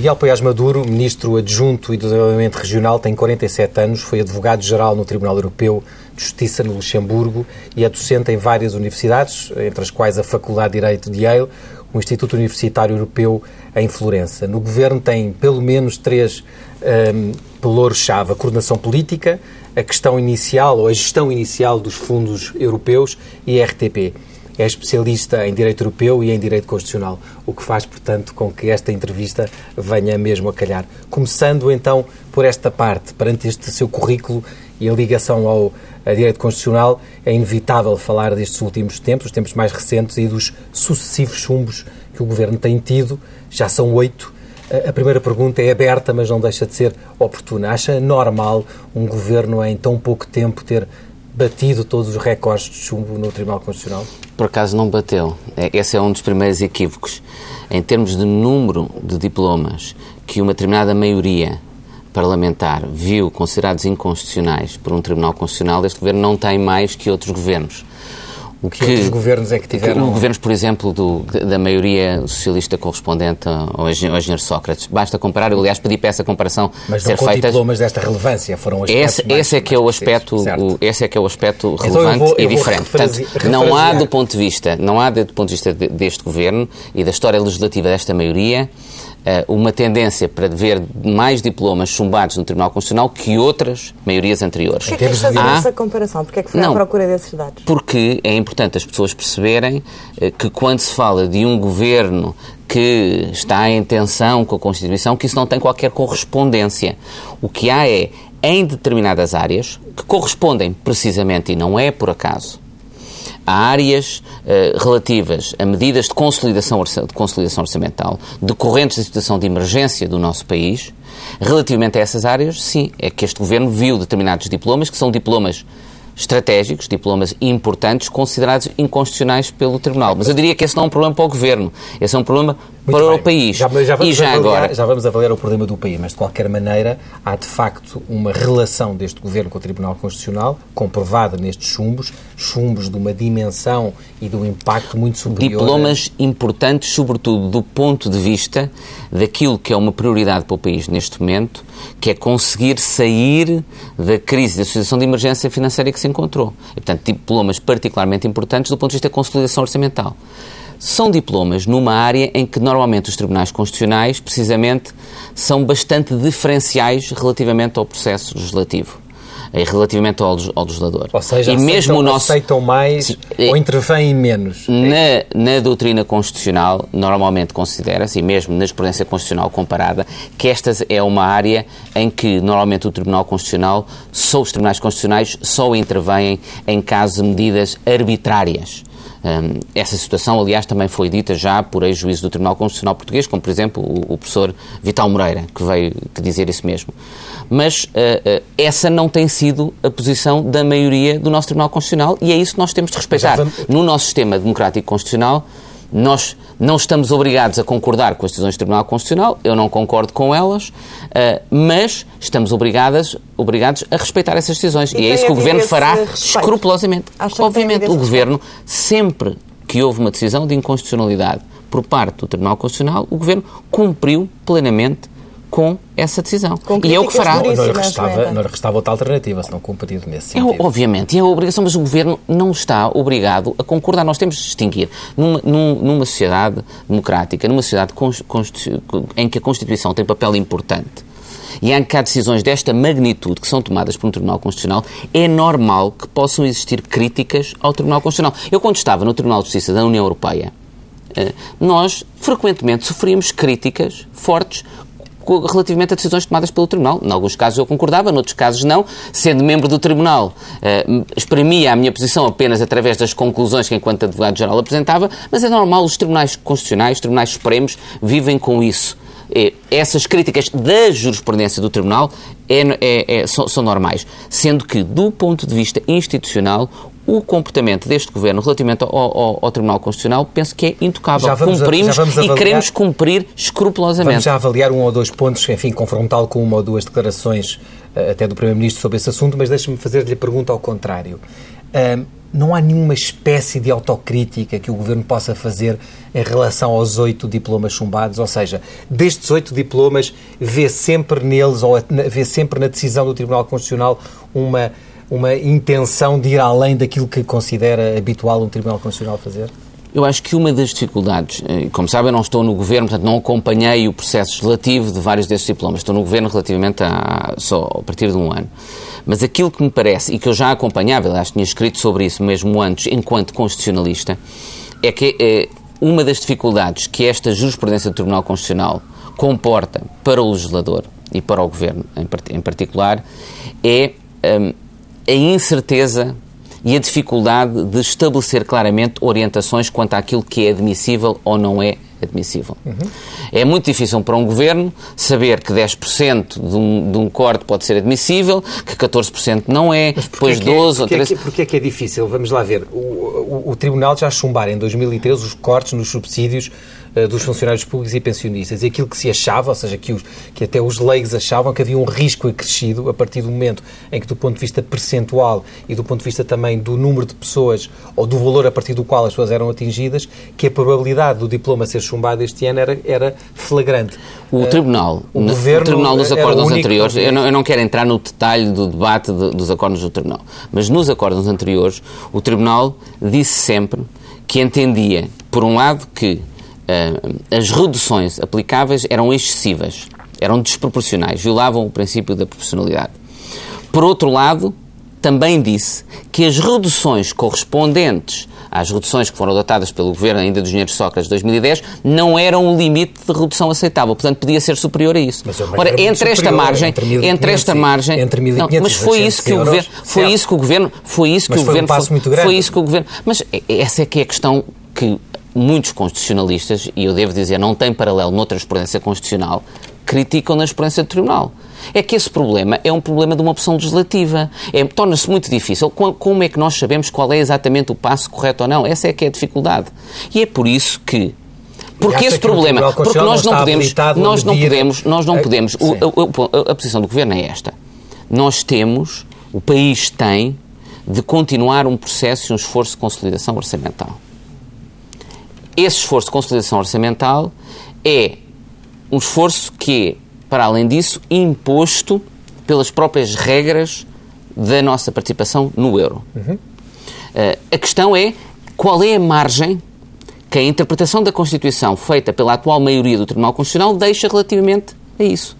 Miguel Paiás Maduro, ministro adjunto e do Desenvolvimento Regional, tem 47 anos, foi advogado-geral no Tribunal Europeu de Justiça no Luxemburgo e é docente em várias universidades, entre as quais a Faculdade de Direito de Yale, o Instituto Universitário Europeu em Florença. No governo tem pelo menos três um, pelouros-chave: a coordenação política, a questão inicial ou a gestão inicial dos fundos europeus e a RTP é especialista em Direito Europeu e em Direito Constitucional, o que faz, portanto, com que esta entrevista venha mesmo a calhar. Começando então por esta parte, perante este seu currículo e a ligação ao Direito Constitucional, é inevitável falar destes últimos tempos, os tempos mais recentes e dos sucessivos chumbos que o Governo tem tido, já são oito. A primeira pergunta é aberta, mas não deixa de ser oportuna. Acha normal um Governo em tão pouco tempo ter batido todos os recordes de chumbo no Tribunal Constitucional? Por acaso não bateu. É, esse é um dos primeiros equívocos. Em termos de número de diplomas que uma determinada maioria parlamentar viu considerados inconstitucionais por um Tribunal Constitucional, este governo não tem mais que outros governos. O que, que outros governos é que tiveram? Que, governos, por exemplo, do, da maioria socialista correspondente ao engenheiro Sócrates. Basta comparar, eu aliás pedi para essa comparação Mas ser não feita. diplomas desta relevância, foram os esse, esse é que é o aspecto, o, esse é que é o aspecto então relevante vou, e diferente. Portanto, não há do ponto de vista, não há do ponto de vista deste governo e da história legislativa desta maioria uma tendência para ver mais diplomas chumbados no Tribunal Constitucional que outras maiorias anteriores. Porquê é que fazer há... essa comparação? Porquê é que foi não, à procura desses dados? Porque é importante as pessoas perceberem eh, que quando se fala de um governo que está em tensão com a Constituição, que isso não tem qualquer correspondência. O que há é, em determinadas áreas, que correspondem precisamente, e não é por acaso, a áreas uh, relativas a medidas de consolidação, de consolidação orçamental decorrentes da situação de emergência do nosso país, relativamente a essas áreas, sim, é que este governo viu determinados diplomas, que são diplomas estratégicos, diplomas importantes, considerados inconstitucionais pelo Tribunal. Mas eu diria que esse não é um problema para o Governo, esse é um problema para bem. o país. Já, já e já avaliar, agora... Já vamos avaliar o problema do país, mas de qualquer maneira há de facto uma relação deste Governo com o Tribunal Constitucional, comprovada nestes chumbos, chumbos de uma dimensão e de um impacto muito superior. Diplomas a... importantes, sobretudo do ponto de vista daquilo que é uma prioridade para o país neste momento, que é conseguir sair da crise da situação de emergência financeira que se encontrou. E, portanto, diplomas particularmente importantes do ponto de vista da consolidação orçamental. São diplomas numa área em que normalmente os tribunais constitucionais, precisamente, são bastante diferenciais relativamente ao processo legislativo relativamente ao, ao legislador. Ou seja, e aceitam, mesmo o nosso, aceitam mais sim, ou intervêm menos. Na, na doutrina constitucional, normalmente considera-se, e mesmo na jurisprudência constitucional comparada, que esta é uma área em que normalmente o Tribunal Constitucional, só os tribunais constitucionais, só intervêm em casos de medidas arbitrárias. Essa situação, aliás, também foi dita já por ex-juízes do Tribunal Constitucional Português, como, por exemplo, o, o, professor Vital Moreira, que veio que dizer isso mesmo. Mas uh, uh, essa não tem sido a posição da maioria do nosso Tribunal Constitucional e é isso que nós temos de respeitar. No nosso sistema democrático constitucional, nós não estamos obrigados a concordar com as decisões do Tribunal Constitucional, eu não concordo com elas, eh, mas estamos obrigadas, obrigados a respeitar essas decisões. E, e é isso que o Governo fará escrupulosamente. Obviamente, o Governo, sempre que houve uma decisão de inconstitucionalidade por parte do Tribunal Constitucional, o Governo cumpriu plenamente com essa decisão. Com e é o que fará. Não lhe, restava, não lhe restava outra alternativa, se não cumprido nesse é, sentido. É, obviamente, é a obrigação, mas o Governo não está obrigado a concordar. Nós temos de distinguir numa, numa sociedade democrática, numa sociedade em que a Constituição tem papel importante e em que há decisões desta magnitude que são tomadas por um Tribunal Constitucional, é normal que possam existir críticas ao Tribunal Constitucional. Eu, quando estava no Tribunal de Justiça da União Europeia, eh, nós frequentemente sofríamos críticas fortes relativamente a decisões tomadas pelo Tribunal. Em alguns casos eu concordava, noutros casos não. Sendo membro do Tribunal, uh, exprimia a minha posição apenas através das conclusões que, enquanto advogado-geral, apresentava, mas é normal, os tribunais constitucionais, os tribunais supremos, vivem com isso. Essas críticas da jurisprudência do Tribunal é, é, é, são, são normais. Sendo que, do ponto de vista institucional, o comportamento deste Governo relativamente ao, ao, ao, Tribunal Constitucional penso que é intocável. Cumprimos a, e queremos cumprir escrupulosamente. Vamos já avaliar um ou dois pontos, enfim, confrontá-lo com uma ou duas declarações eh, até do Primeiro-Ministro sobre esse assunto, mas deixe-me fazer-lhe a pergunta ao contrário. Um, não há nenhuma espécie de autocrítica que o Governo possa fazer em relação aos oito diplomas chumbados? Ou seja, destes oito diplomas, vê sempre neles, ou vê sempre na decisão do Tribunal Constitucional, uma uma intenção de ir além daquilo que considera habitual um Tribunal Constitucional fazer? Eu acho que uma das dificuldades, eh, como sabem, eu não estou no governo, portanto não acompanhei o processo legislativo de vários destes diplomas. Estou no governo relativamente a, só a partir de um ano. Mas aquilo que me parece, e que eu já acompanhava, aliás, tinha escrito sobre isso mesmo antes, enquanto constitucionalista, é que é, uma das dificuldades que esta jurisprudência do Tribunal Constitucional comporta para o legislador e para o governo em, particular é. Um, a incerteza e a dificuldade de estabelecer claramente orientações quanto àquilo que é admissível ou não é admissível. Uhum. É muito difícil para um governo saber que 10% de um, de um corte pode ser admissível, que 14% não é, depois 12 é, ou 13%. É que, porquê é que é difícil? Vamos lá ver. O, o, o Tribunal já chumbar em 2013 os cortes nos subsídios dos funcionários públicos e pensionistas. E aquilo que se achava, ou seja, que, os, que até os leigos achavam que havia um risco acrescido a partir do momento em que, do ponto de vista percentual e do ponto de vista também do número de pessoas ou do valor a partir do qual as pessoas eram atingidas, que a probabilidade do diploma ser chumbado este ano era, era flagrante. O Tribunal, uh, o, o Tribunal dos acordos anteriores, eu não, eu não, quero entrar no detalhe do debate de, dos acordos do Tribunal, mas nos acordos anteriores, o Tribunal disse sempre que entendia, por um lado, que as reduções aplicáveis eram excessivas, eram desproporcionais, violavam o princípio da proporcionalidade. Por outro lado, também disse que as reduções correspondentes às reduções que foram adotadas pelo governo ainda dos dinheiros de Sócrates de 2010 não eram um limite de redução aceitável, portanto podia ser superior a isso. Mas, Ora, entre esta margem, entre, entre esta margem, entre não, mas foi isso que o governo, foi isso que o governo, foi isso que o governo, um foi, foi isso que o governo, mas essa é que é a questão que muitos constitucionalistas, e eu devo dizer, não tem paralelo noutra jurisprudência constitucional, criticam na jurisprudência do Tribunal. É que esse problema é um problema de uma opção legislativa. É, Torna-se muito difícil. Como é que nós sabemos qual é exatamente o passo correto ou não? Essa é que é a dificuldade. E é por isso que porque esse problema, porque nós não podemos, nós não podemos, nós não podemos, a, a posição do governo é esta. Nós temos, o país tem de continuar um processo e um esforço de consolidação orçamental esse esforço de consolidação orçamental é um esforço que é, para além disso, imposto pelas próprias regras da nossa participação no euro. Uhum. Uh, a questão é qual é a margem que a interpretação da Constituição feita pela atual maioria do Tribunal Constitucional deixa relativamente a isso.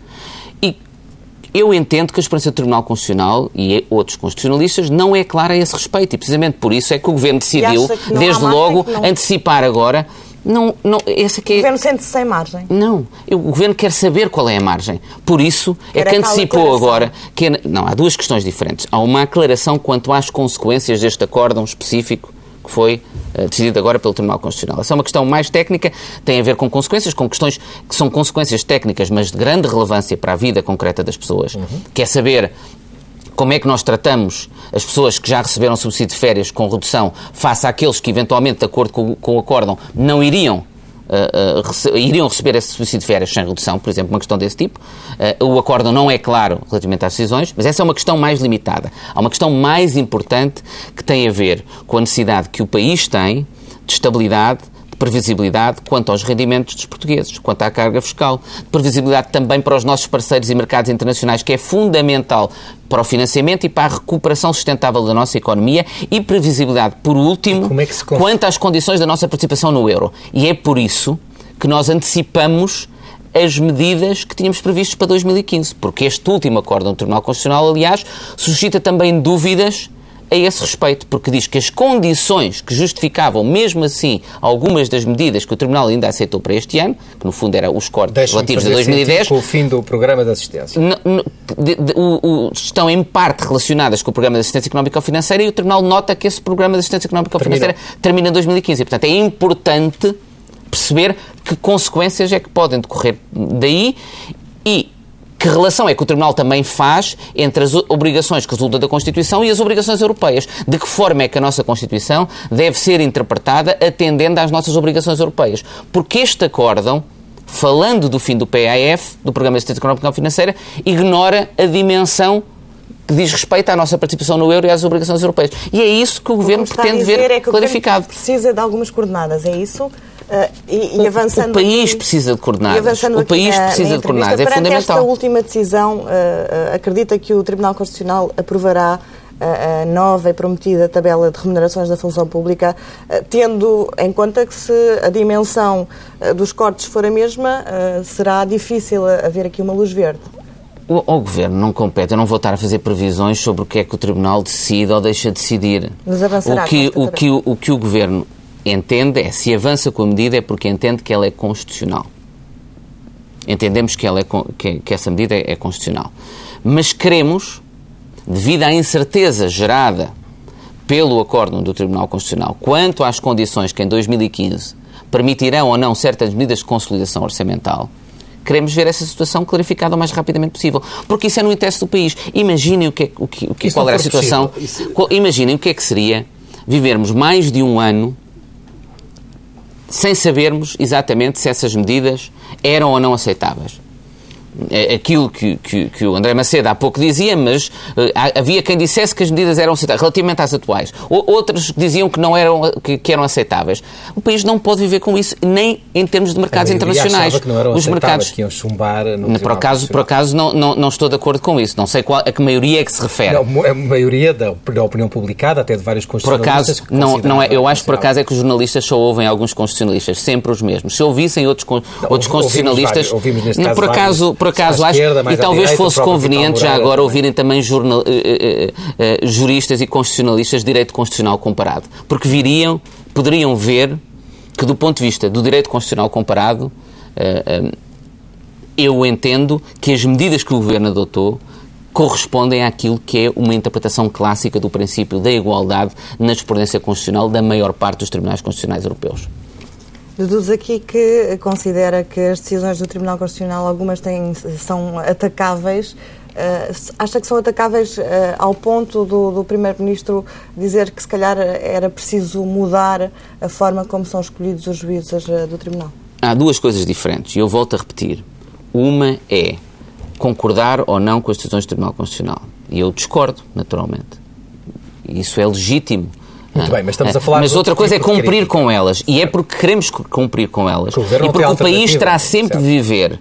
Eu entendo que a experiência do Tribunal Constitucional e outros constitucionalistas não é clara a esse respeito e precisamente por isso é que o Governo decidiu, desde logo, não... antecipar agora não, não, esse aqui é... O Governo sente-se sem margem. Não, o Governo quer saber qual é a margem. Por isso é que antecipou agora que... É, não, há duas questões diferentes. Há uma aclaração quanto às consequências deste acórdão específico que foi uh, decidido agora pelo Tribunal Constitucional. Essa é uma questão mais técnica, tem a ver com consequências, com questões que são consequências técnicas, mas de grande relevância para a vida concreta das pessoas. Uhum. Quer saber como é que nós tratamos as pessoas que já receberam subsídio de férias com redução face àqueles que, eventualmente, de acordo com, com o acórdão, não iriam Uh, uh, iriam receber esse subsídio de férias sem redução, por exemplo, uma questão desse tipo. Uh, o acordo não é claro relativamente às decisões, mas essa é uma questão mais limitada. Há uma questão mais importante que tem a ver com a necessidade que o país tem de estabilidade, de previsibilidade quanto aos rendimentos dos portugueses, quanto à carga fiscal, de previsibilidade também para os nossos parceiros e mercados internacionais, que é fundamental para o financiamento e para a recuperação sustentável da nossa economia e previsibilidade, por último, é quanto às condições da nossa participação no euro. E é por isso que nós antecipamos as medidas que tínhamos previstas para 2015, porque este último acórdão do Tribunal Constitucional, aliás, suscita também dúvidas a esse respeito, porque diz que as condições que justificavam, mesmo assim, algumas das medidas que o Tribunal ainda aceitou para este ano, que no fundo eram os cortes relativos a 2010. Com o fim do programa de assistência. de, de, o, o, estão em parte relacionadas com o programa de assistência económica-financeira e o Tribunal nota que esse programa de assistência económica-financeira termina em 2015. E, portanto, é importante perceber que consequências é que podem decorrer daí e que relação é que o Tribunal também faz entre as obrigações que resultam da Constituição e as obrigações europeias? De que forma é que a nossa Constituição deve ser interpretada atendendo às nossas obrigações europeias? Porque este acórdão, falando do fim do PAF, do Programa de Assistência Económica e Financeira, ignora a dimensão que diz respeito à nossa participação no euro e às obrigações europeias. E é isso que o Governo pretende ver é clarificado. Precisa de algumas coordenadas, é isso? Uh, e, e, avançando o, país aqui, precisa de coordenadas. O país na, precisa na de coordenadas. É fundamental. esta última decisão, uh, uh, acredita que o Tribunal Constitucional aprovará a nova e prometida tabela de remunerações da função pública, tendo em conta que se a dimensão dos cortes for a mesma, será difícil haver aqui uma luz verde. O, o, Governo não compete, eu não vou estar a fazer previsões sobre o que é que o Tribunal decide ou deixa de decidir. Mas avançará o que, o, que, o, o que o Governo entende é, se avança com a medida é porque entende que ela é constitucional. Entendemos que, ela é, que, que essa medida é, é constitucional. Mas queremos, devido à incerteza gerada pelo acórdão do Tribunal Constitucional quanto às condições que em 2015 permitirão ou não certas medidas de consolidação orçamental, queremos ver essa situação clarificada o mais rapidamente possível, porque isso é no interesse do país. Imaginem o que, é, o que, o que qual era a situação. Imaginem o que é que seria vivermos mais de um ano sem sabermos exatamente se essas medidas eram ou não aceitáveis. É aquilo que, que, que, o André Macedo há pouco dizia, mas uh, havia quem dissesse que as medidas eram aceitáveis, relativamente às atuais. O, outros diziam que não eram, que, que, eram aceitáveis. O país não pode viver com isso, nem em termos de mercados internacionais. Que não eram Os mercados que iam chumbar no por acaso, por acaso não, não, não, estou de acordo com isso. Não sei qual, a que maioria é que se refere. Não, a maioria da, da opinião publicada, até de vários constitucionalistas. Por acaso, não, não é, eu acho por acaso é que os jornalistas só ouvem alguns constitucionalistas, sempre os mesmos. Se ouvissem outros, não, outros constitucionalistas. Ouvimos, ouvimos caso, por acaso, por acaso acho, e talvez direita, fosse conveniente já agora ouvirem também jornal, uh, uh, uh, juristas e constitucionalistas de direito constitucional comparado, porque viriam, poderiam ver que do ponto de vista do direito constitucional comparado, eh, eh, eu entendo que as medidas que o Governo adotou correspondem àquilo que é uma interpretação clássica do princípio da igualdade na jurisprudência constitucional da maior parte dos tribunais constitucionais europeus. Deduz aqui que considera que as decisões do Tribunal Constitucional, algumas têm, são atacáveis. Uh, acha que são atacáveis uh, ao ponto do, do Primeiro-Ministro dizer que se calhar era preciso mudar a forma como são escolhidos os juízes uh, do Tribunal? Há duas coisas diferentes e eu volto a repetir. Uma é concordar ou não com as decisões do Tribunal Constitucional. E eu discordo, naturalmente. Isso é legítimo. Muito bem, mas estamos a falar... Mas outra coisa é tipo é cumprir com elas. E é porque queremos cumprir com elas. E porque o país terá sempre de viver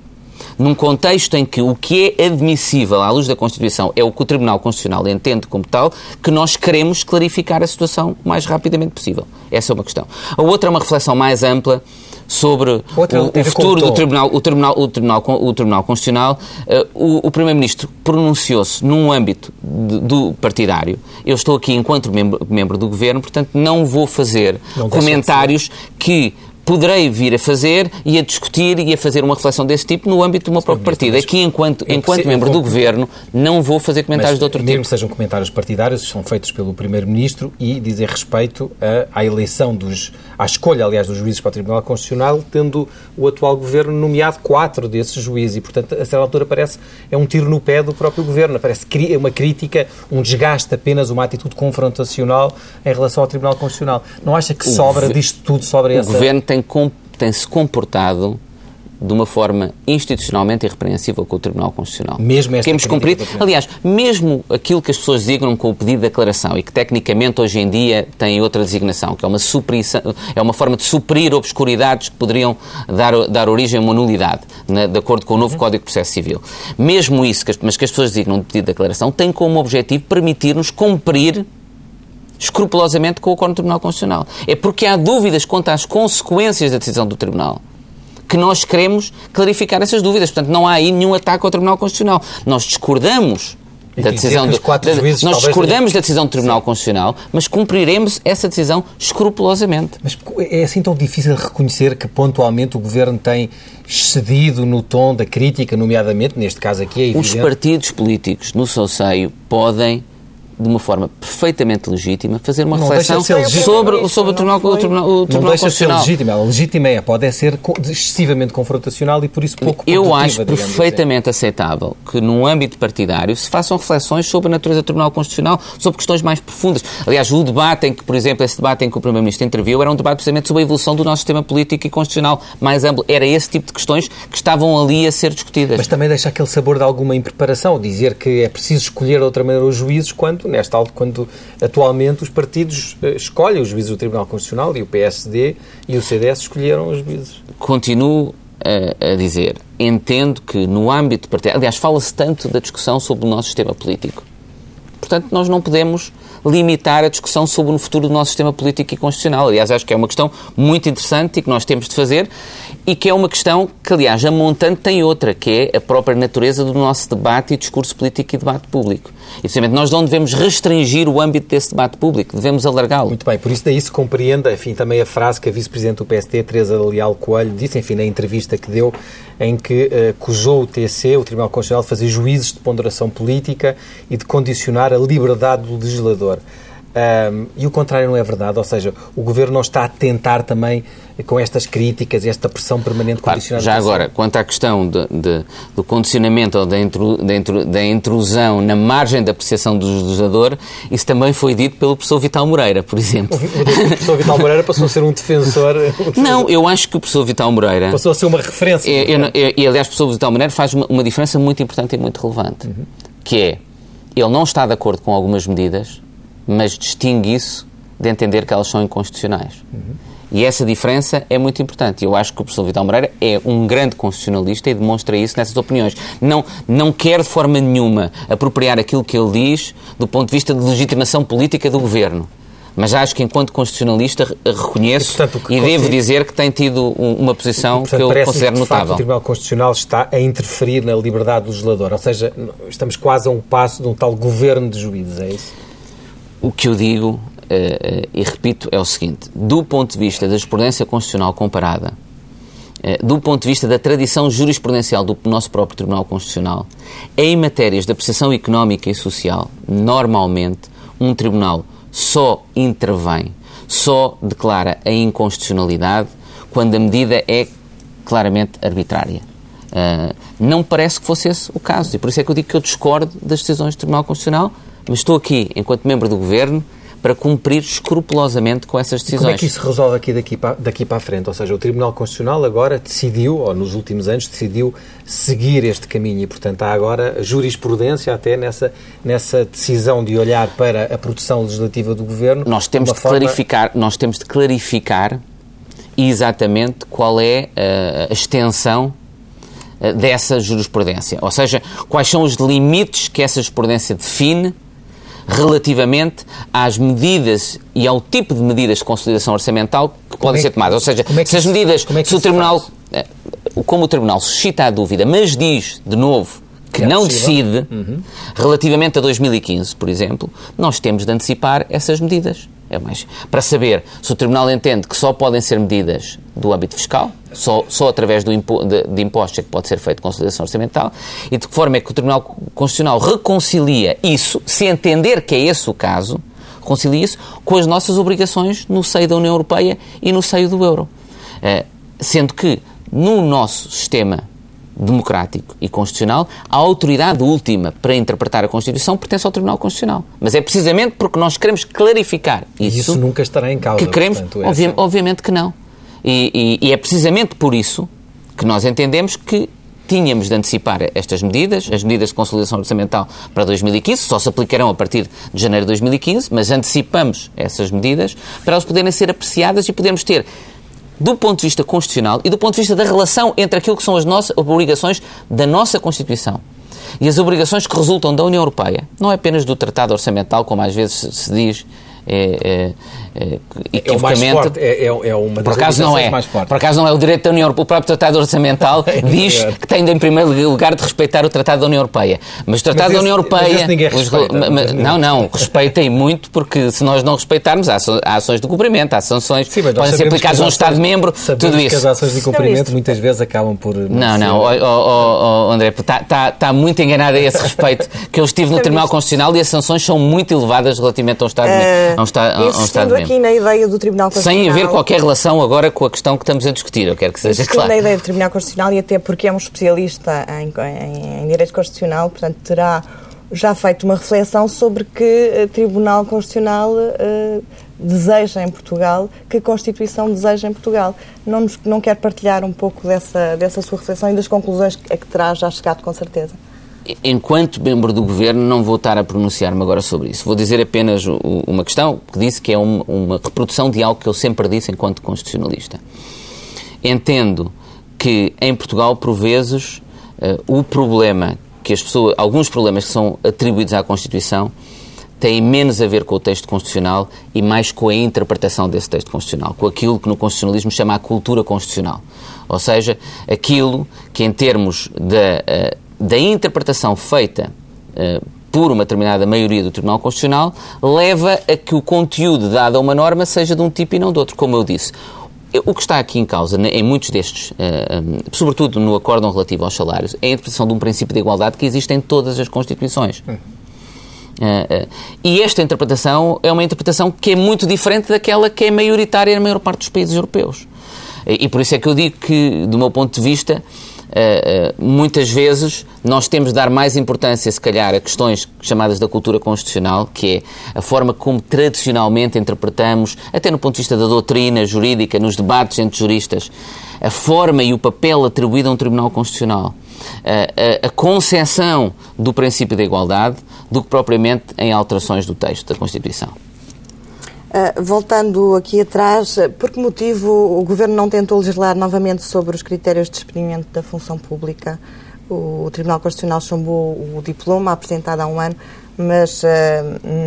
num contexto em que o que é admissível à luz da Constituição é o que o Tribunal Constitucional entende como tal, que nós queremos clarificar a situação o mais rapidamente possível. Essa é uma questão. A outra é uma reflexão mais ampla sobre o, o, futuro do Tribunal, o Tribunal, o Tribunal, o Tribunal Constitucional. Uh, o, o Primeiro-Ministro pronunciou-se num âmbito de, do partidário. Eu estou aqui enquanto membro, membro do Governo, portanto não vou fazer não comentários que poderei vir a fazer e a discutir e a fazer uma reflexão desse tipo no âmbito do meu próprio partido. Aqui, enquanto, enquanto membro do Governo, não vou fazer comentários de outro tipo. Mesmo que sejam comentários partidários, são feitos pelo Primeiro-Ministro e dizem respeito à, à eleição dos, à escolha, aliás, dos juízes para o Tribunal Constitucional, tendo o atual Governo nomeado quatro desses juízes e, portanto, a certa altura parece é um tiro no pé do próprio Governo, parece uma crítica, um desgaste apenas, uma atitude confrontacional em relação ao Tribunal Constitucional. Não acha que sobra disto tudo, sobra essa... O Governo tem tem, tem se comportado de uma forma institucionalmente irrepreensível com o Tribunal Constitucional. Mesmo esta Temos cumprido. Aliás, mesmo aquilo que as pessoas designam com o pedido de declaração e que tecnicamente hoje em dia tem outra designação, que é uma, é uma forma de suprir obscuridades que poderiam dar, dar origem a uma nulidade, né, de acordo com o novo uhum. Código de Processo Civil. Mesmo isso, mas que as pessoas designam de pedido de declaração, tem como objetivo permitir-nos cumprir escrupulosamente com o Acordo do Tribunal Constitucional. É porque há dúvidas quanto às consequências da decisão do Tribunal que nós queremos clarificar essas dúvidas. Portanto, não há aí nenhum ataque ao Tribunal Constitucional. Nós discordamos da decisão do, quatro da, juízes, nós discordamos da decisão do Tribunal Constitucional, mas cumpriremos essa decisão escrupulosamente. Mas é assim tão difícil reconhecer que pontualmente o Governo tem excedido no tom da crítica, nomeadamente, neste caso aqui é evidente. Os partidos políticos no seu seio podem de uma forma perfeitamente legítima, fazer uma Não reflexão de ser legítima. sobre, sobre o Tribunal, o Tribunal, o Não Tribunal deixa de ser legítima. Ela legítima é, pode ser co- excessivamente confrontacional e por isso pouco Eu acho assim. perfeitamente aceitável que, num âmbito partidário, se façam reflexões sobre a natureza do Tribunal Constitucional, sobre questões mais profundas. Aliás, o debate em que, por exemplo, esse debate em que o Primeiro-Ministro interviu era um debate precisamente sobre a evolução do nosso sistema político e constitucional mais amplo. Era esse tipo de questões que estavam ali a ser discutidas. Mas também deixa aquele sabor de alguma impreparação, dizer que é preciso escolher de outra maneira os juízes quando, nesta altura, quando atualmente os partidos eh, escolhem os juízes do Tribunal Constitucional e o PSD e o CDS escolheram os juízes. continuo a, a dizer, entendo que no âmbito partidário, aliás, fala-se tanto da discussão sobre o nosso sistema político. Portanto, nós não podemos limitar a discussão sobre o futuro do nosso sistema político e constitucional. Aliás, acho que é uma questão muito interessante e que nós temos de fazer e que é uma questão que, aliás, a montante tem outra, que é a própria natureza do nosso debate e discurso político e debate público. E, precisamente, nós não devemos restringir o âmbito desse debate público, devemos alargá-lo. Muito bem, por isso daí se compreende, enfim, também a frase que a Vice-Presidente do PSD, Teresa Leal Coelho, disse, enfim, na entrevista que deu, em que eh, acusou o TC, o Tribunal Constitucional, de fazer juízes de ponderação política e de condicionar a liberdade do legislador. Ahm, e o contrário não é verdade, ou seja, o Governo não está a tentar também, com estas críticas e esta pressão permanente, Claro, condicionar já agora, quanto à questão de- de- do condicionamento ou da, intru- da intru- da intrusão na margem da apreciação do legislador, isso também foi dito pelo professor Vital Moreira, por exemplo. O professor Vital Moreira passou a ser um defensor, um defensor- Não, eu acho que o professor Vital Moreira. passou a ser uma referência. É, eu eu- e aliás, o professor Vital Moreira faz uma, uma diferença muito importante e muito relevante, que é ele não está de acordo com algumas medidas, mas distingue isso de entender que elas são inconstitucionais. E essa diferença é muito importante. Eu acho que o professor Vital Moreira é um grande constitucionalista e demonstra isso nessas opiniões. Não, não quer de forma nenhuma apropriar aquilo que ele diz do ponto de vista de legitimação política do governo. Mas acho que, enquanto constitucionalista, re- reconheço E, portanto, e devo dizer que tem tido um- uma posição Portanto, que eu considero que, de facto, notável. o Tribunal Constitucional está a interferir na liberdade do legislador. Ou seja, estamos quase a um passo de um tal governo de juízes, é isso? O que eu digo, eh, eh, e repito, é o seguinte: do ponto de vista da jurisprudência constitucional comparada, eh, do ponto de vista da tradição jurisprudencial do nosso próprio Tribunal Constitucional, em matérias de apreciação económica e social, normalmente um tribunal só intervém, só declara a inconstitucionalidade quando a medida é claramente arbitrária. Ah, não parece que fosse esse o caso, e por isso é que eu digo que eu discordo das decisões do Tribunal Constitucional, mas estou aqui, enquanto membro do Governo, para cumprir escrupulosamente com essas decisões. Como é que isso se resolve aqui daqui para, daqui para a frente? Ou seja, o Tribunal Constitucional agora decidiu, ou nos últimos anos, decidiu seguir este caminho e, portanto, há agora jurisprudência até nessa, nessa decisão de olhar para a produção legislativa do Governo. Nós temos de forma- clarificar, nós temos de clarificar exatamente qual é eh, a extensão eh, dessa jurisprudência. Ou seja, quais são os limites que essa jurisprudência define relativamente às medidas e ao tipo de medidas de consolidação orçamental que podem é ser tomadas. Ou seja, como é que se as medidas, como é se o Tribunal, faz? eh, como o Tribunal suscita a dúvida, mas diz, de novo, que É não possível. decide, relativamente a 2015, por exemplo, nós temos de antecipar essas medidas. É mais, para saber se o Tribunal entende que só podem ser medidas do âmbito fiscal, só, só através do impo, de, de impostos é que pode ser feita consolidação orçamental, e de que forma é que o Tribunal Constitucional reconcilia isso, se entender que é esse o caso, reconcilia isso com as nossas obrigações no seio da União Europeia e no seio do euro. Eh, sendo que no nosso sistema democrático e constitucional, a autoridade última para interpretar a Constituição pertence ao Tribunal Constitucional. Mas é precisamente porque nós queremos clarificar E isso, isso nunca estará em causa. que queremos, portanto, obvi- essa- obviamente que não. E, e- e é precisamente por isso que nós entendemos que tínhamos de antecipar estas medidas, as medidas de consolidação orçamental para 2015, só se aplicarão a partir de janeiro de 2015, mas antecipamos essas medidas para elas poderem ser apreciadas e podermos ter, do ponto de vista constitucional e do ponto de vista da relação entre aquilo que são as nossas obrigações da nossa Constituição e as obrigações que resultam da União Europeia, não é apenas do Tratado Orçamental, como às vezes se- se diz, é, é, é o mais forte, é, é, é uma das por acaso não é, mais fortes. Por acaso não é o direito da União Europeia. O próprio Tratado Orçamental diz que tem de, em primeiro lugar de respeitar o Tratado da União Europeia. Mas o Tratado Mas da União Europeia. esse ninguém os- não, não, respeitem muito, porque se nós não respeitarmos, há, so- há ações de cumprimento, há sanções Sim, podem ser aplicadas que a um Estado-membro, tudo que isso. as ações de Não, cumprimento muitas vezes acabam por... Não, não, André, está tá, tá muito enganado a esse respeito, que eu estive no Tribunal Constitucional e as sanções são muito elevadas relativamente a um Membro. aqui na ideia do Tribunal Constitucional. Sem haver qualquer relação agora com a questão que estamos a discutir, eu quero que seja claro. na ideia do Tribunal Constitucional e até porque é um especialista em, em- em Direito Constitucional, portanto terá já feito uma reflexão sobre que eh, Tribunal Constitucional eh, deseja em Portugal, que a Constituição deseja em Portugal. Não, nos, não quer partilhar um pouco dessa, dessa sua reflexão e das conclusões a que terá já chegado com certeza? Enquanto membro do governo, não vou estar a pronunciar-me agora sobre isso. Vou dizer apenas uma questão que disse que é uma, uma reprodução de algo que eu sempre disse enquanto constitucionalista. Entendo que em Portugal, por vezes, eh, o problema que as pessoas, alguns problemas que são atribuídos à Constituição têm menos a ver com o texto constitucional e mais com a interpretação desse texto constitucional, com aquilo que no constitucionalismo chama a cultura constitucional. Ou seja, aquilo que em termos da, eh, da interpretação feita eh, por uma determinada maioria do Tribunal Constitucional leva a que o conteúdo dado a uma norma seja de um tipo e não de outro, como eu disse. O que está aqui em causa, né, em muitos destes, eh, sobretudo no acórdão relativo aos salários, é a interpretação de um princípio de igualdade que existe em todas as Constituições. Uh, e esta interpretação é uma interpretação que é muito diferente daquela que é maioritária na maior parte dos países europeus. E, e por isso é que eu digo que, do meu ponto de vista, uh, uh, muitas vezes nós temos de dar mais importância, se calhar, a questões chamadas da cultura constitucional, que é a forma como tradicionalmente interpretamos, até no ponto de vista da doutrina jurídica, nos debates entre juristas, a forma e o papel atribuído a um Tribunal Constitucional, a, a, concepção do princípio da igualdade, do que propriamente em alterações do texto da Constituição. Uh, voltando aqui atrás, uh, por que motivo o Governo não tentou legislar novamente sobre os critérios de despedimento da função pública? O, Tribunal Constitucional chumbou o diploma apresentado há um ano, mas uh,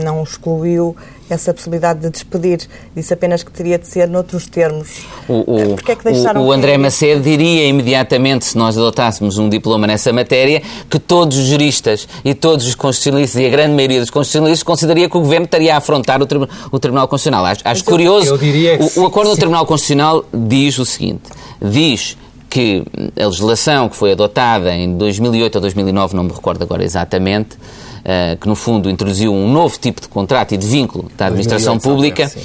não excluiu essa possibilidade de despedir. Disse apenas que teria de ser noutros termos. O, o, Porquê é que deixaram o, o André que- Macedo diria imediatamente, se nós adotássemos um diploma nessa matéria, que todos os juristas e todos os constitucionalistas e a grande maioria dos constitucionalistas consideraria que o Governo estaria a afrontar o, Tribu- o Tribunal Constitucional. Acho, acho curioso. eu diria que o, sim, o acordo do sim. Tribunal Constitucional diz o seguinte: diz que a legislação que foi adotada em 2008 ou 2009, não me recordo agora exatamente, eh, que no fundo introduziu um novo tipo de contrato e de vínculo da administração 2008, pública,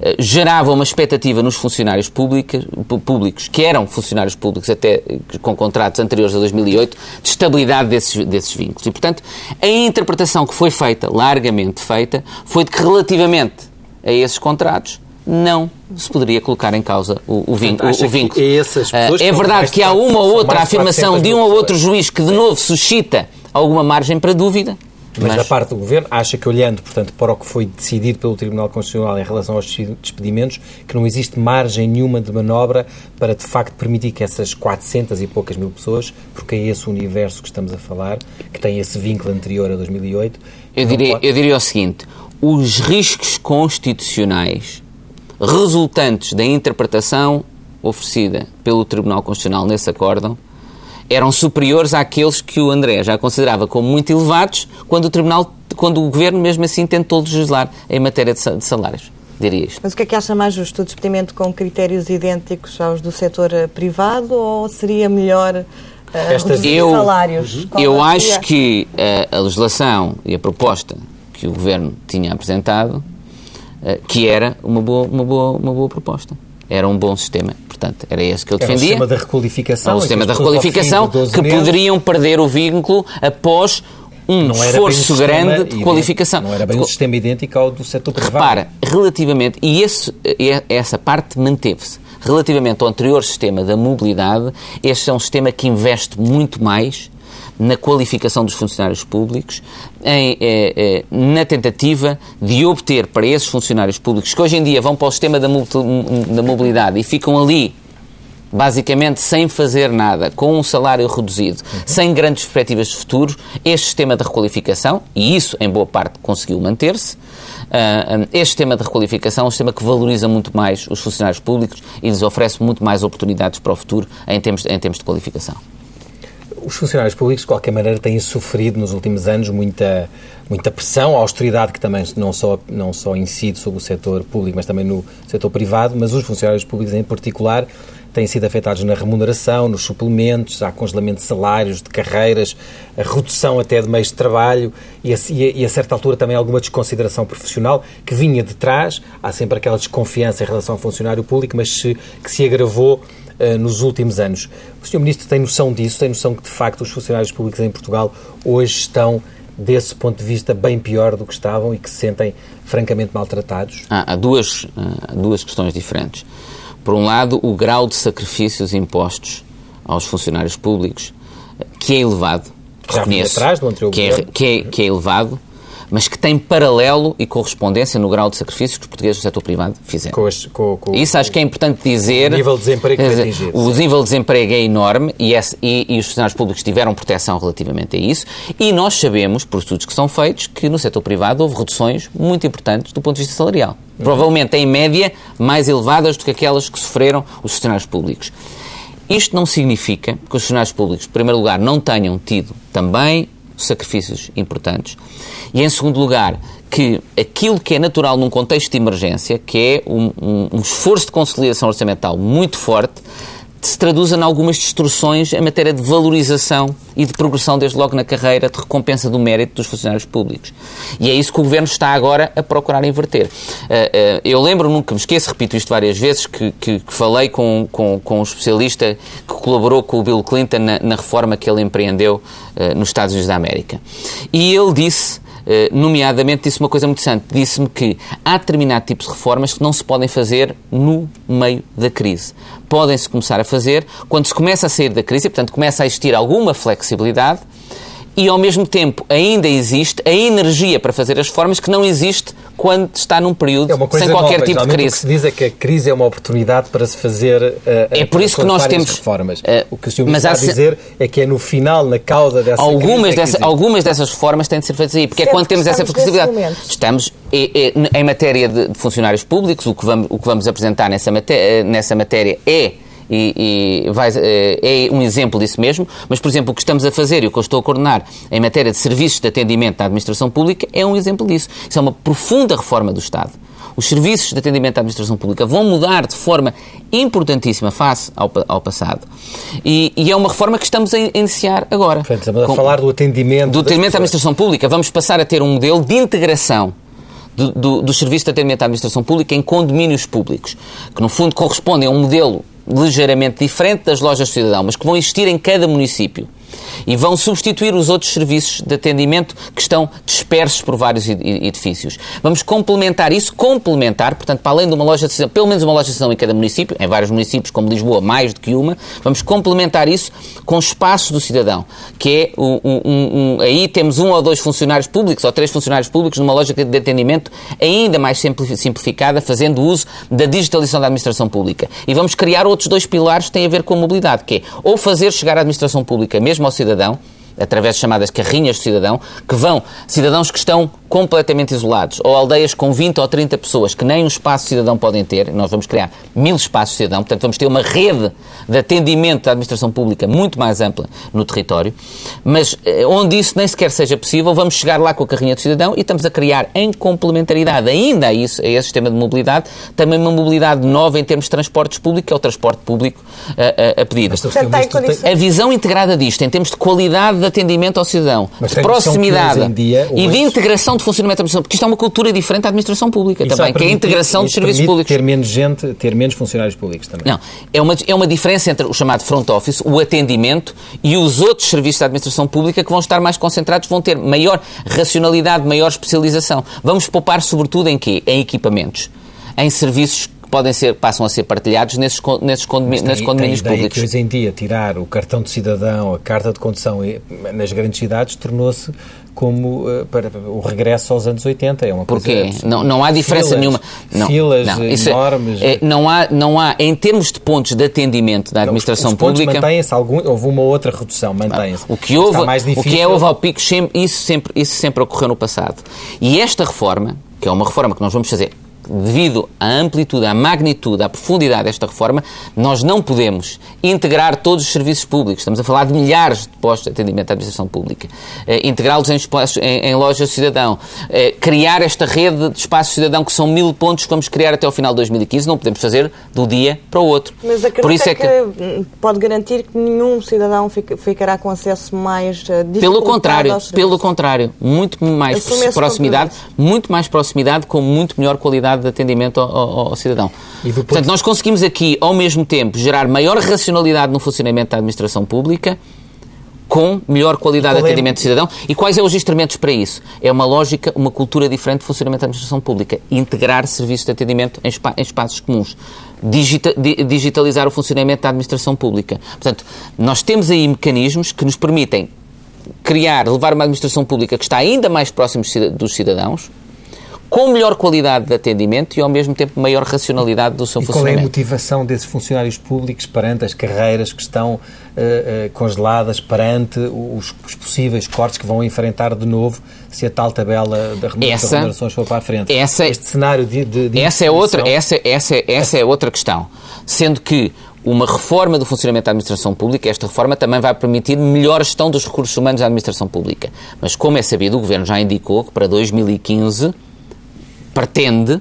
eh, gerava uma expectativa nos funcionários públicos, públicos, que eram funcionários públicos até eh, com contratos anteriores a 2008, de estabilidade desses, desses vínculos. E, portanto, a interpretação que foi feita, largamente feita, foi de que relativamente a esses contratos não se poderia colocar em causa o, o, vínculo. acha o vínculo. Eh, é são verdade que há uma ou outra afirmação 400 de um ou outro juiz que de novo suscita alguma margem para dúvida. Mas, da parte do Governo, acha que olhando, portanto, para o que foi decidido pelo Tribunal Constitucional em relação aos despedimentos, que não existe margem nenhuma de manobra para, de facto, permitir que essas 400 e poucas mil pessoas, porque é esse o universo que estamos a falar, que tem esse vínculo anterior a 2008... Eu diria, pode- eu diria o seguinte: os riscos constitucionais resultantes da interpretação oferecida pelo Tribunal Constitucional nesse acórdão eram superiores àqueles que o André já considerava como muito elevados quando o Tribunal, quando o Governo mesmo assim tentou legislar em matéria de sa- de salários. Diria isto. Mas o que é que acha mais justo? O despedimento com critérios idênticos aos do setor eh, privado ou seria melhor uh, Esta- Eu- salários? Qual Eu seria? acho que eh, a legislação e a proposta que o Governo tinha apresentado, que era uma boa, uma, boa, uma boa proposta. Era um bom sistema. Portanto, era esse que eu Era um defendia. sistema da requalificação. É um sistema de requalificação 12 que meses, poderiam perder o vínculo após um não era esforço sistema grande de qualificação. Não era bem um sistema idêntico ao do setor privado. Repara, relativamente, e esse, e essa parte manteve-se, relativamente ao anterior sistema da mobilidade, este é um sistema que investe muito mais na qualificação dos funcionários públicos, em, eh, eh, na tentativa de obter para esses funcionários públicos, que hoje em dia vão para o sistema da, da mobilidade e ficam ali basicamente sem fazer nada, com um salário reduzido, sem grandes perspectivas de futuro, este sistema de requalificação, e isso em boa parte conseguiu manter-se, uh, este sistema de requalificação é um sistema que valoriza muito mais os funcionários públicos e lhes oferece muito mais oportunidades para o futuro em termos, em termos de qualificação. Os funcionários públicos, de qualquer maneira, têm sofrido nos últimos anos muita, muita pressão, a austeridade que também não só, não só incide sobre o setor público, mas também no setor privado, mas os funcionários públicos em particular têm sido afetados na remuneração, nos suplementos, há congelamento de salários, de carreiras, a redução até de meios de trabalho e a, e a, certa altura também alguma desconsideração profissional que vinha de trás. Há sempre aquela desconfiança em relação ao funcionário público, mas se, que se agravou uh, nos últimos anos. O Sr. Ministro tem noção disso? Tem noção que, de facto, os funcionários públicos em Portugal hoje estão desse ponto de vista, bem pior do que estavam e que se sentem francamente maltratados? Há, há duas, há duas questões diferentes. Por um lado, o grau de sacrifícios impostos aos funcionários públicos, que é elevado, Já reconheço, atrás do anterior que, é, que, é, que é elevado, mas que tem paralelo e correspondência no grau de sacrifícios que os portugueses do setor privado fizeram. Com com, com, Isso acho que é importante dizer. O nível de desemprego que atingir. O nível de desemprego é enorme e, esse, e, e, os funcionários públicos tiveram proteção relativamente a isso. E nós sabemos, por estudos que são feitos, que no setor privado houve reduções muito importantes do ponto de vista salarial. Provavelmente, em média, mais elevadas do que aquelas que sofreram os funcionários públicos. Isto não significa que os funcionários públicos, em primeiro lugar, não tenham tido também sacrifícios importantes. E, em segundo lugar, que aquilo que é natural num contexto de emergência, que é um, um, um esforço de conciliação orçamental muito forte, se traduza em algumas destruções em matéria de valorização e de progressão, desde logo na carreira, de recompensa do mérito dos funcionários públicos. E é isso que o Governo está agora a procurar inverter. Eh, eh, eu lembro, nunca me esqueço, repito isto várias vezes, que, que, que falei com, com, com, um especialista que colaborou com o Bill Clinton na, na reforma que ele empreendeu uh, nos Estados Unidos da América. E ele disse eh, nomeadamente, disse uma coisa muito interessante. Disse-me que há determinado tipos de reformas que não se podem fazer no meio da crise. Podem-se começar a fazer quando se começa a sair da crise, e, portanto, começa a existir alguma flexibilidade e, ao mesmo tempo, ainda existe a energia para fazer as reformas que não existe quando está num período é sem qualquer nova. tipo de crise. O que se diz é que a crise é uma oportunidade para se fazer uh, é por isso que nós temos reformas. Uh, o que o senhor mas está a dizer é que é no final, na cauda dessa algumas crise, dessa, é algumas dessas reformas têm de ser feitas aí, porque é quando temos essa flexibilidade. Estamos é, é, em matéria de, de, funcionários públicos, o que vamos, o que vamos apresentar nessa matéria, nessa matéria é e, e vai, eh, é um exemplo disso mesmo, mas, por exemplo, o que estamos a fazer e o que eu estou a coordenar em matéria de serviços de atendimento à administração pública é um exemplo disso. Isso é uma profunda reforma do Estado. Os serviços de atendimento à administração pública vão mudar de forma importantíssima face ao, ao passado. E, e, é uma reforma que estamos a iniciar agora. Portanto, estamos a Com, falar do atendimento. Do atendimento à administração pública. Vamos passar a ter um modelo de integração do, do, do serviço de atendimento à administração pública em condomínios públicos, que no fundo correspondem a um modelo ligeiramente diferente das lojas de cidadão, mas que vão existir em cada município e vão substituir os outros serviços de atendimento que estão dispersos por vários edifícios. Vamos complementar isso, complementar, portanto, para além de uma loja de cidadão, pelo menos uma loja de cidadão em cada município, em vários municípios como Lisboa, mais do que uma, vamos complementar isso com espaços do cidadão, que é um, um, um, aí temos um ou dois funcionários públicos ou três funcionários públicos numa lógica de atendimento ainda mais simplificada, fazendo uso da digitalização da administração pública. E vamos criar outros dois pilares que têm a ver com a mobilidade, que é ou fazer chegar a administração pública mesmo ao cidadão, através de chamadas carrinhas do cidadão, que vão, cidadãos que estão completamente isolados, ou aldeias com 20 ou 30 pessoas que nem um espaço cidadão podem ter, nós vamos criar mil espaços cidadão, portanto vamos ter uma rede de atendimento da administração pública muito mais ampla no território, mas eh, onde isso nem sequer seja possível, vamos chegar lá com a carrinha do cidadão e estamos a criar em complementaridade ainda a isso, a esse sistema de mobilidade, também uma mobilidade nova em termos de transportes públicos, que é o transporte público a, a, a pedido. A visão integrada disto, em termos de qualidade de atendimento ao cidadão, Mas de proximidade dia, e de integração de funcionamento da administração, porque isto é uma cultura diferente da administração pública também, que é a integração dos serviços públicos. ter menos gente, ter menos funcionários públicos também. Não, é uma, é uma diferença entre o chamado front office, o atendimento, e os outros serviços da administração pública que vão estar mais concentrados, vão ter maior racionalidade, maior especialização. Vamos poupar sobretudo em quê? Em equipamentos, em serviços podem ser, passam a ser partilhados nesses, nesses, condomínios, tem, nesses condomínios tem públicos. que hoje em dia tirar o cartão de cidadão, a carta de condução nas grandes cidades tornou-se como uh, para, o regresso aos anos 80. É uma Porquê? não, não há diferença filas, nenhuma. Não, filas não, é- enormes. É, não, há, não há, em termos de pontos de atendimento da administração os, os pública. mantém-se algum, houve uma outra redução, mantém-se. O que houve, o que é houve ao pico, sempre, isso, sempre, isso sempre ocorreu no passado. E esta reforma que é uma reforma que nós vamos fazer devido à amplitude, à magnitude, à profundidade desta reforma, nós não podemos integrar todos os serviços públicos. Estamos a falar de milhares de postos de atendimento à administração pública. Eh, Integrá-los em, em, em lojas cidadão. Eh, criar esta rede de espaços cidadão que são mil pontos que vamos criar até ao final de 2015. Não podemos fazer de um dia para o outro. Mas acredita Por isso é que, que pode garantir que nenhum cidadão ficará com acesso mais uh, Pelo contrário, pelo contrário. Muito mais proximidade, muito mais proximidade com muito melhor qualidade de atendimento ao, ao, ao cidadão. Portanto, nós conseguimos aqui, ao mesmo tempo, gerar maior racionalidade no funcionamento da administração pública com melhor qualidade de é atendimento ao cidadão. E quais são os instrumentos para isso? É uma lógica, uma cultura diferente de funcionamento da administração pública. Integrar serviços de atendimento em, em espaços comuns. Digita, digitalizar o funcionamento da administração pública. Portanto, nós temos aí mecanismos que nos permitem criar, levar uma administração pública que está ainda mais próximo dos cidadãos, com melhor qualidade de atendimento e ao mesmo tempo maior racionalidade do seu e funcionamento. Qual é a motivação desses funcionários públicos perante as carreiras que estão uh, uh, congeladas, perante os, os, possíveis cortes que vão enfrentar de novo se a tal tabela da remunerações for para a frente? Essa, este cenário de, de, de essa é outra essa, essa, essa é outra questão, sendo que uma reforma do funcionamento da administração pública, esta reforma também vai permitir melhor gestão dos recursos humanos da administração pública. Mas, como é sabido, o Governo já indicou que para 2015 pretende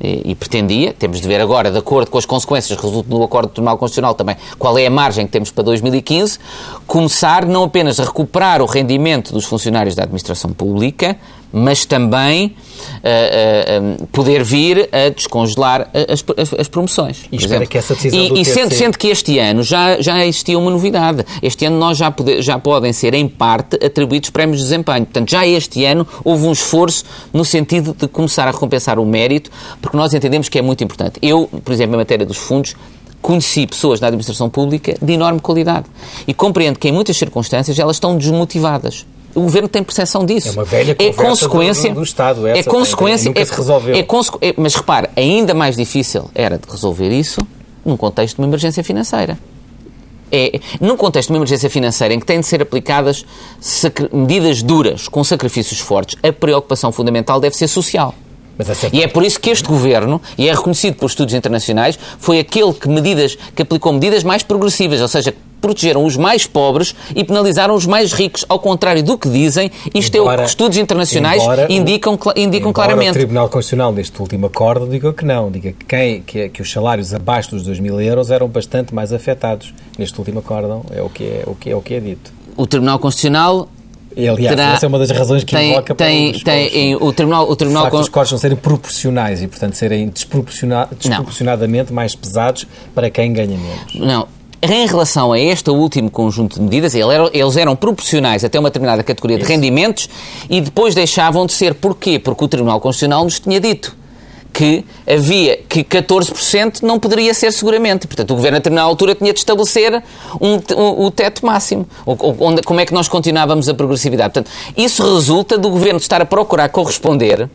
e pretendia, temos de ver agora, de acordo com as consequências que resultam do acordo do Tribunal Constitucional também, qual é a margem que temos para 2015, começar não apenas a recuperar o rendimento dos funcionários da administração pública, mas também uh, uh, poder vir a descongelar as, as, as promoções. E espera que essa decisão E, e sendo, sendo, que este ano já, já existia uma novidade. Este ano nós já, pode, já podem ser, em parte, atribuídos prémios de desempenho. Portanto, já este ano houve um esforço no sentido de começar a recompensar o mérito, porque nós entendemos que é muito importante. Eu, por exemplo, em matéria dos fundos, conheci pessoas da administração pública de enorme qualidade e compreendo que em muitas circunstâncias elas estão desmotivadas. O governo tem percepção disso. É uma velha é consequência do, do, Estado. É consequência. Tem, nunca é, se resolveu. É, é, mas repare, ainda mais difícil era de resolver isso num contexto de uma emergência financeira. É, num contexto de uma emergência financeira em que têm de ser aplicadas medidas duras, com sacrifícios fortes, a preocupação fundamental deve ser social. É e é por isso que este governo, e é reconhecido por estudos internacionais, foi aquele que, medidas, que aplicou medidas mais progressivas, ou seja, protegeram os mais pobres e penalizaram os mais ricos. Ao contrário do que dizem, isto embora, é o que estudos internacionais embora, indicam, indicam claramente. o Tribunal Constitucional, neste último acordo, diga que não. Diga que, quem, que, que os salários abaixo dos 2 mil euros eram bastante mais afetados. Neste último acordo é o que é, o que é, o que é dito. O Tribunal Constitucional e, aliás, terá, essa é uma das razões que tem, invoca tem, para os, tem, em, o Tribunal, o tribunal facto, os cortes não serem proporcionais e, portanto, serem desproporciona, desproporcionadamente não. mais pesados para quem ganha menos. Não, em relação a este último conjunto de medidas, eles eram proporcionais até uma determinada categoria Isso. de rendimentos e depois deixavam de ser. Porquê? Porque o Tribunal Constitucional nos tinha dito que havia que 14% não poderia ser seguramente. Portanto, o Governo, a determinada altura, tinha de estabelecer um, o teto máximo. Onde, como é que nós continuávamos a progressividade? Portanto, isso resulta do Governo estar a procurar corresponder,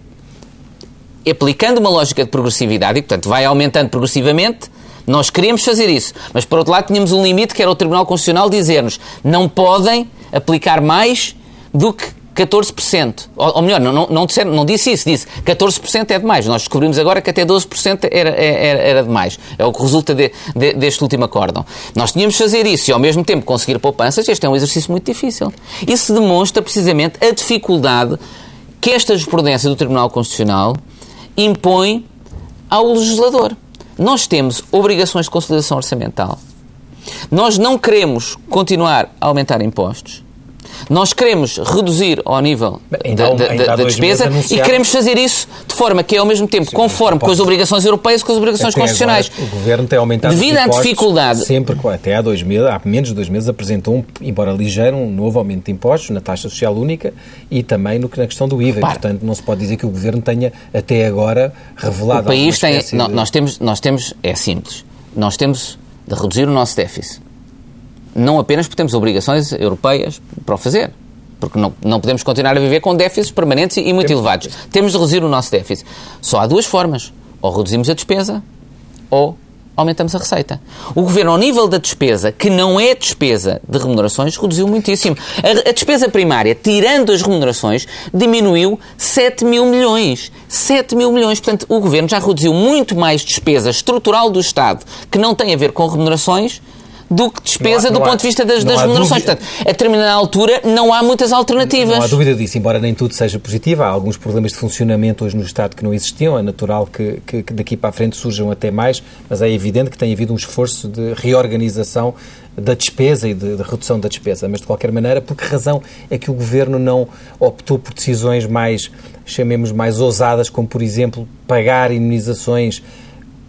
aplicando uma lógica de progressividade, e, portanto, vai aumentando progressivamente, nós queríamos fazer isso, mas por outro lado tínhamos um limite que era o Tribunal Constitucional dizer-nos não podem aplicar mais do que 14%. Ou, ou melhor, não, não, não, não disse isso, disse 14% é demais. Nós descobrimos agora que até 12% era, era, era demais. É o que resulta de, de, deste último acórdão. Nós tínhamos de fazer isso e ao mesmo tempo conseguir poupanças. Este é um exercício muito difícil. Isso demonstra precisamente a dificuldade que esta jurisprudência do Tribunal Constitucional impõe ao legislador. Nós temos obrigações de consolidação orçamental. Nós não queremos continuar a aumentar impostos. Nós queremos reduzir ao nível da, da, da despesa e queremos fazer isso de forma que é ao mesmo tempo Sim, conforme com as obrigações europeias e com as obrigações até constitucionais. Agora, o Governo tem aumentado Devido à dificuldade. Sempre, até há dois meses, há menos de dois meses, apresentou, um, embora ligeiro, um novo aumento de impostos na taxa social única e também no, na questão do IVA. Para. Portanto, não se pode dizer que o Governo tenha até agora revelado. O país tem. De... Nós, temos, nós temos. É simples. Nós temos de reduzir o nosso déficit não apenas porque temos obrigações europeias para o fazer, porque não, não podemos continuar a viver com déficits permanentes e, muito temos, elevados. Temos de reduzir o nosso déficit. Só há duas formas. Ou reduzimos a despesa, ou aumentamos a receita. O Governo, ao nível da despesa, que não é despesa de remunerações, reduziu muitíssimo. A, a despesa primária, tirando as remunerações, diminuiu 7 mil milhões. 7 mil milhões. Portanto, o Governo já reduziu muito mais despesa estrutural do Estado, que não tem a ver com remunerações, do que despesa Não há- do não há- ponto de vista das, não das remunerações. Portanto, a determinada altura não há muitas alternativas. Não há dúvida disso, embora nem tudo seja positivo. Há alguns problemas de funcionamento hoje no Estado que não existiam. É natural que, que- que daqui para a frente surjam até mais, mas é evidente que tem havido um esforço de reorganização da despesa e de, de redução da despesa. Mas, de qualquer maneira, por que razão é que o Governo não optou por decisões mais, chamemos, mais ousadas, como, por exemplo, pagar indemnizações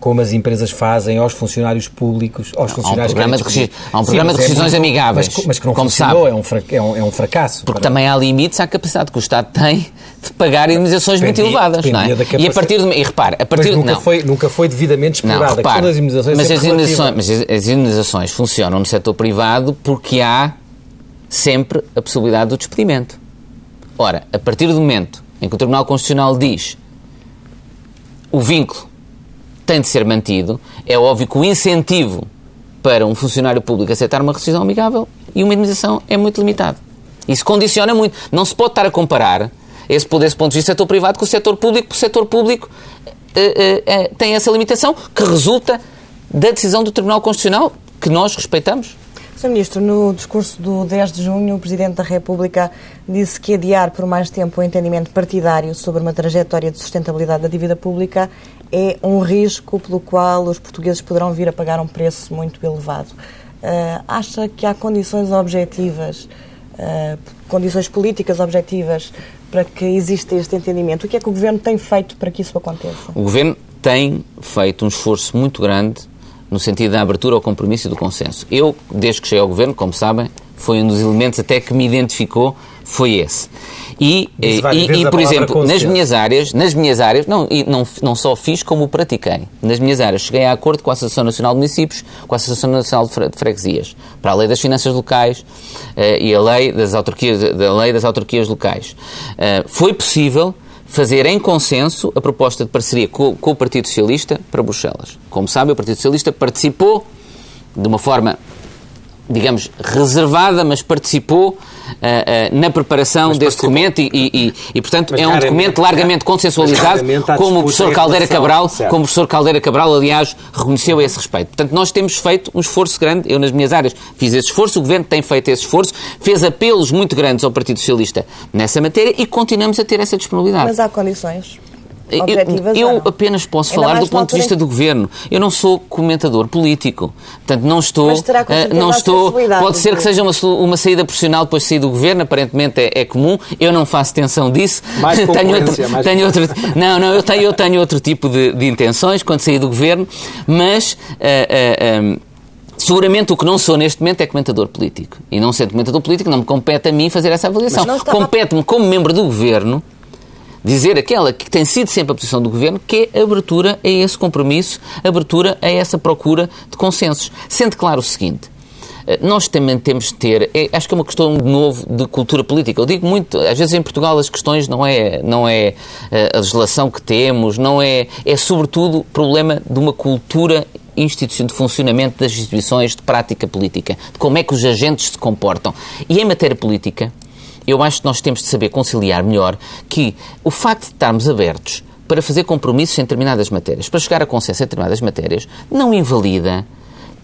como as empresas fazem aos funcionários públicos, aos funcionários programa que de querem regi- há um Sim, programa mas de é rescisões muito- amigáveis, Mas, mas que não como funcionou, sabe. é um, fra- é, um, é um fracasso. Porque Para- também há limites à capacidade que o Estado tem de pagar indemnizações muito elevadas, não é? da E a capacidade- partir de, e repare, a Mas partir nunca, não. foi, nunca foi devidamente Não, explorada. repare, Todas as indemnizações mas, é as indemnizações, mas as- indemnizações funcionam no setor privado porque há sempre a possibilidade do despedimento. Ora, a partir do momento em que o Tribunal Constitucional diz o vínculo tem de ser mantido, é óbvio que o incentivo para um funcionário público aceitar uma rescisão amigável e uma indemnização é muito limitado. Isso condiciona muito. Não se pode estar a comparar esse, desse ponto de vista, setor privado com o setor público, porque o setor público eh, eh, eh, tem essa limitação que resulta da decisão do Tribunal Constitucional, que nós respeitamos. Sr. Ministro, no discurso do 10 de junho, o Presidente da República disse que adiar por mais tempo o entendimento partidário sobre uma trajetória de sustentabilidade da dívida pública é um risco pelo qual os portugueses poderão vir a pagar um preço muito elevado. Ah, acha que há condições objetivas, ah, condições políticas objetivas para que exista este entendimento? O que é que o Governo tem feito para que isso aconteça? O Governo tem feito um esforço muito grande no sentido da abertura ao compromisso e do consenso. Eu, desde que cheguei ao Governo, como sabem, foi um dos elementos até que me identificou, foi esse. E, Disse e, e, por exemplo, nas minhas áreas, nas minhas áreas, não, e não, não só fiz, como pratiquei. Nas minhas áreas, cheguei a acordo com a Associação Nacional de Municípios, com a Associação Nacional de Fre- de Freguesias, para a Lei das Finanças Locais eh, e a Lei das Autarquias, da Lei das Autarquias Locais. Eh, foi possível fazer em consenso a proposta de parceria com, com o Partido Socialista para Bruxelas. Como sabem, o Partido Socialista participou de uma forma, digamos, reservada, mas participou ah, ah, na preparação desse participou. documento e, e- e- e, portanto, Mas é um documento largamente consensualizado, como o professor Caldeira relação- Cabral, certo. como o professor Caldeira Cabral, aliás, reconheceu a esse respeito. Portanto, nós temos feito um esforço grande, eu nas minhas áreas fiz esse esforço, o Governo tem feito esse esforço, fez apelos muito grandes ao Partido Socialista nessa matéria e continuamos a ter essa disponibilidade. Mas há condições objetivas Eu, não? apenas posso Ainda falar do ponto de vista altura do governo. Eu não sou comentador político. Portanto, não estou. Mas terá eh, não estou pode ser que seja uma, uma saída profissional depois de sair do governo, aparentemente é, é comum. Eu não faço tensão disso. Mais tenho outro, mais tenho outro, Não, não, eu tenho, eu tenho outro tipo de, de intenções quando sair do governo, mas. eh, eh, ehm, Seguramente o que não sou neste momento é comentador político. E não sendo comentador político, não me compete a mim fazer essa avaliação. Estava- Compete-me, como membro do governo, dizer aquela que tem sido sempre a posição do Governo, que é abertura a esse compromisso, abertura a essa procura de consensos. Sendo claro o seguinte, eh, nós também temos de ter, é- acho que é uma questão de novo de cultura política. Eu digo muito, às vezes em Portugal as questões não é, não é eh, a legislação que temos, não é, é sobretudo problema de uma cultura instituição de funcionamento das instituições, de prática política, de como é que os agentes se comportam. E em matéria política, eu acho que nós temos de saber conciliar melhor que o facto de estarmos abertos para fazer compromissos em determinadas matérias, para chegar a consenso em determinadas matérias, não invalida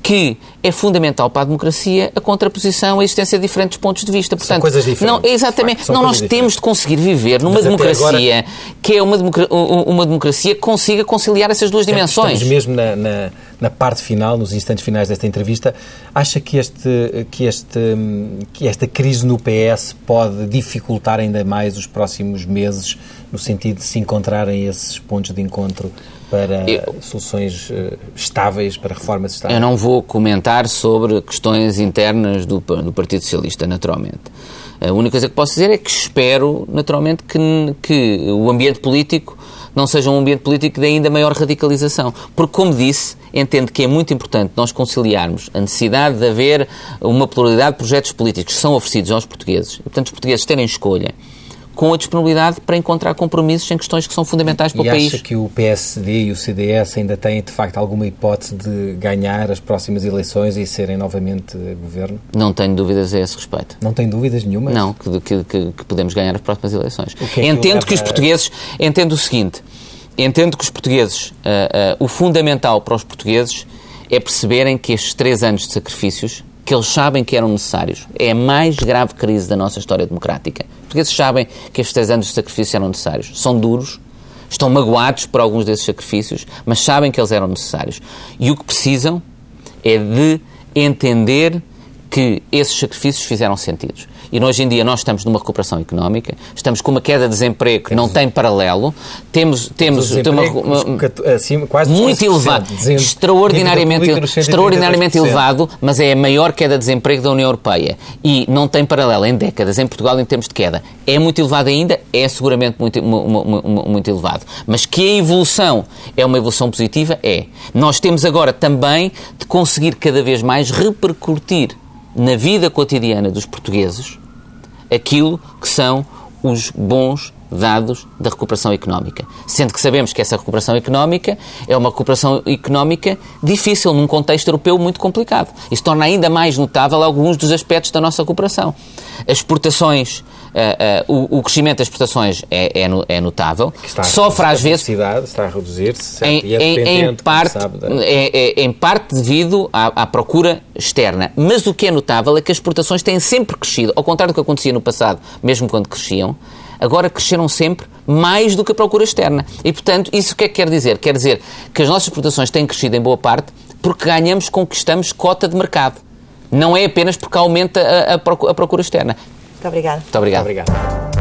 que é fundamental para a democracia a contraposição, a existência de diferentes pontos de vista. Portanto, coisas diferentes, Não, exatamente. facto, são não, nós coisas temos de conseguir viver numa Mas democracia que é uma, uma democracia que consiga conciliar essas duas dimensões. Estamos mesmo na, na, na parte final, nos instantes finais desta entrevista. Acha que, este, que, este, que esta crise no PS pode dificultar ainda mais os próximos meses, no sentido de se encontrarem esses pontos de encontro para Eu- soluções eh, estáveis, para reformas estáveis? Eu não vou comentar sobre questões internas do, do Partido Socialista, naturalmente. A única coisa que posso dizer é que espero, naturalmente, que, que o ambiente político não seja um ambiente político de ainda maior radicalização. Porque, como disse, entendo que é muito importante nós conciliarmos a necessidade de haver uma pluralidade de projetos políticos que são oferecidos aos portugueses, e, portanto, os portugueses terem escolha, com a disponibilidade para encontrar compromissos em questões que são fundamentais para e o país. acha que o PSD e o CDS ainda têm, de facto, alguma hipótese de ganhar as próximas eleições e serem novamente governo? Não tenho dúvidas a esse respeito. Não tem dúvidas nenhuma? Não, que, que, que, que podemos ganhar as próximas eleições. que é entendo que que os portugueses, entendo o seguinte, entendo que os portugueses, uh, uh, o fundamental para os portugueses é perceberem que estes três anos de sacrifícios que eles sabem que eram necessários. É a mais grave crise da nossa história democrática. Os portugueses sabem que estes três anos de sacrifício eram necessários. São duros, estão magoados por alguns desses sacrifícios, mas sabem que eles eram necessários. E o que precisam é de entender que esses sacrifícios fizeram sentido. E hoje em dia nós estamos numa recuperação económica, estamos com uma queda de desemprego que não tem paralelo, temos, temos, temos uma, uma, acima, quase muito elevado, extraordinariamente, extraordinariamente elevado, mas é a maior queda de desemprego da União Europeia e não tem paralelo em décadas em Portugal em termos de queda. É muito elevado ainda, é seguramente muito, muito, muito elevado. Mas que a evolução é uma evolução positiva, é. Nós temos agora também de conseguir cada vez mais repercutir na vida cotidiana dos portugueses aquilo que são os bons dados da recuperação económica. Sendo que sabemos que essa recuperação económica é uma recuperação económica difícil, num contexto europeu muito complicado. Isso torna ainda mais notável alguns dos aspectos da nossa recuperação. As exportações, uh, uh, o, o, crescimento das exportações é, é, é notável. Sofre às vezes. Está a reduzir-se, em, é em, em, parte, é, é, em parte devido à, à procura externa. Mas o que é notável é que as exportações têm sempre crescido, ao contrário do que acontecia no passado, mesmo quando cresciam agora cresceram sempre mais do que a procura externa. E, portanto, isso o que é que quer dizer? Quer dizer que as nossas exportações têm crescido em boa parte porque ganhamos, conquistamos cota de mercado. Não é apenas porque aumenta a, a procura externa. Muito obrigada. Muito obrigado. Muito obrigado.